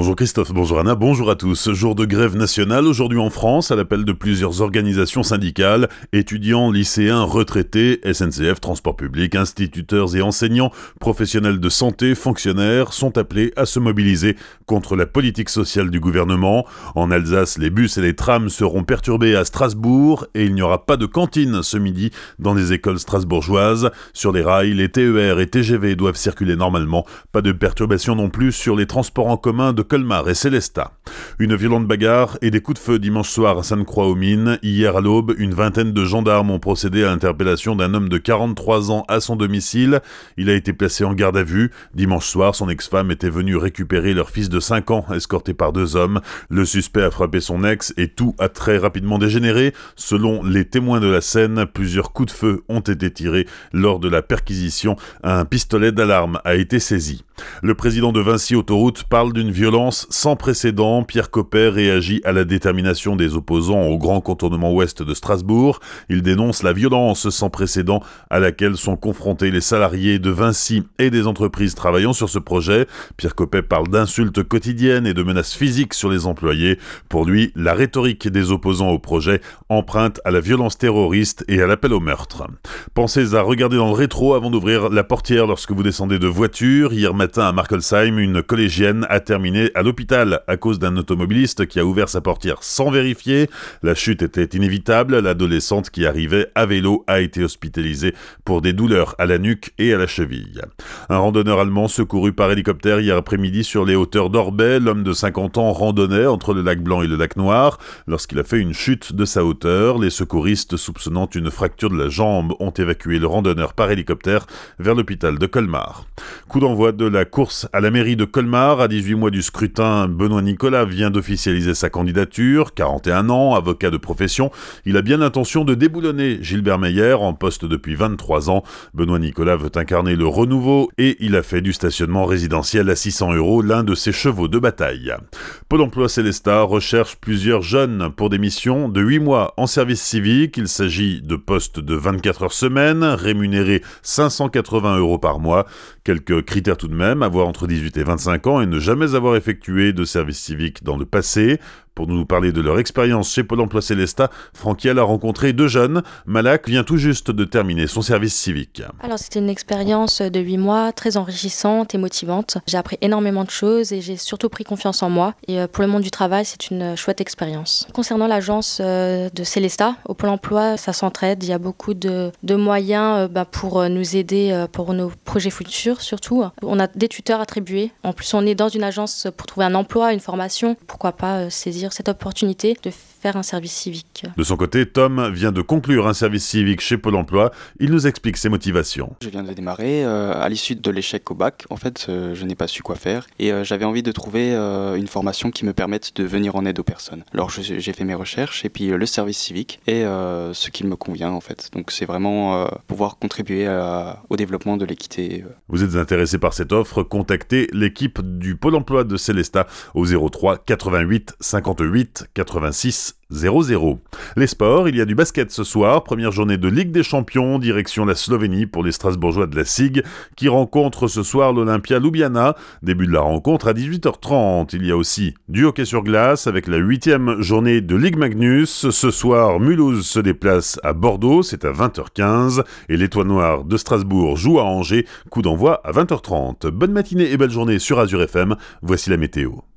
Bonjour Christophe, bonjour Anna, bonjour à tous. Jour de grève nationale aujourd'hui en France à l'appel de plusieurs organisations syndicales, étudiants, lycéens, retraités, SNCF, transport public, instituteurs et enseignants, professionnels de santé, fonctionnaires sont appelés à se mobiliser contre la politique sociale du gouvernement. En Alsace, les bus et les trams seront perturbés à Strasbourg et il n'y aura pas de cantine ce midi dans les écoles strasbourgeoises. Sur les rails, les TER et TGV doivent circuler normalement. Pas de perturbation non plus sur les transports en commun de Colmar et Célestat. Une violente bagarre et des coups de feu dimanche soir à Sainte-Croix-aux-Mines. Hier à l'aube, une vingtaine de gendarmes ont procédé à l'interpellation d'un homme de 43 ans à son domicile. Il a été placé en garde à vue. Dimanche soir, son ex-femme était venue récupérer leur fils de 5 ans, escorté par deux hommes. Le suspect a frappé son ex et tout a très rapidement dégénéré. Selon les témoins de la scène, plusieurs coups de feu ont été tirés lors de la perquisition. Un pistolet d'alarme a été saisi. Le président de Vinci Autoroute parle d'une violence sans précédent. Pierre Copper réagit à la détermination des opposants au grand contournement ouest de Strasbourg. Il dénonce la violence sans précédent à laquelle sont confrontés les salariés de Vinci et des entreprises travaillant sur ce projet. Pierre Copper parle d'insultes quotidiennes et de menaces physiques sur les employés. Pour lui, la rhétorique des opposants au projet emprunte à la violence terroriste et à l'appel au meurtre. Pensez à regarder dans le rétro avant d'ouvrir la portière lorsque vous descendez de voiture. Hier matin à Markelsheim, une collégienne a terminé à l'hôpital à cause d'un automobiliste qui a ouvert sa portière sans vérifier. La chute était inévitable. L'adolescente qui arrivait à vélo a été hospitalisée pour des douleurs à la nuque et à la cheville. Un randonneur allemand secouru par hélicoptère hier après-midi sur les hauteurs d'Orbay. L'homme de 50 ans randonnait entre le lac Blanc et le lac Noir lorsqu'il a fait une chute de sa hauteur. Les secouristes soupçonnant une fracture de la jambe ont évacué le randonneur par hélicoptère vers l'hôpital de Colmar. Coup d'envoi de la course à la mairie de Colmar. À 18 mois du scrutin, Benoît Nicolas vient d'officialiser sa candidature. 41 ans, avocat de profession. Il a bien l'intention de déboulonner Gilbert Meyer en poste depuis 23 ans. Benoît Nicolas veut incarner le renouveau et il a fait du stationnement résidentiel à 600 euros l'un de ses chevaux de bataille. Pôle emploi Célestat recherche plusieurs jeunes pour des missions de 8 mois en service civique. Il s'agit de postes de 24 heures semaine, rémunérés 580 euros par mois. Quelques critères tout de même, avoir entre 18 et 25 ans et ne jamais avoir effectué de service civique dans le passé, pour nous parler de leur expérience chez Pôle emploi Célestat, Franquiel a rencontré deux jeunes. Malak vient tout juste de terminer son service civique. Alors c'était une expérience de huit mois très enrichissante et motivante. J'ai appris énormément de choses et j'ai surtout pris confiance en moi. Et euh, pour le monde du travail, c'est une chouette expérience. Concernant l'agence euh, de Célestat, au Pôle emploi, ça s'entraide. Il y a beaucoup de, moyens euh, bah, pour nous aider pour nos projets futurs surtout. On a des tuteurs attribués. En plus, on est dans une agence pour trouver un emploi, une formation. Pourquoi pas saisir cette opportunité de faire un service civique. De son côté, Tom vient de conclure un service civique chez Pôle emploi. Il nous explique ses motivations. Je viens de démarrer. Euh, à l'issue de l'échec au bac, en fait, euh, je n'ai pas su quoi faire. Et euh, j'avais envie de trouver une formation qui me permette de venir en aide aux personnes. Alors j'ai fait mes recherches et puis le service civique est ce qui me convient en fait. Donc c'est vraiment pouvoir contribuer au développement de l'équité. Vous êtes intéressé par cette offre? Contactez l'équipe du Pôle emploi de Célestat au 03 88 58 86 0-0. Les sports, il y a du basket ce soir, première journée de Ligue des Champions, direction la Slovénie pour les Strasbourgeois de la SIG, qui rencontrent ce soir l'Olympia Ljubljana. Début de la rencontre à 18h30. Il y a aussi du hockey sur glace avec la huitième journée de Ligue Magnus. Ce soir, Mulhouse se déplace à Bordeaux, c'est à 20h15, et l'Étoile Noire de Strasbourg joue à Angers, coup d'envoi à 20h30. Bonne matinée et belle journée sur Azure FM, voici la météo.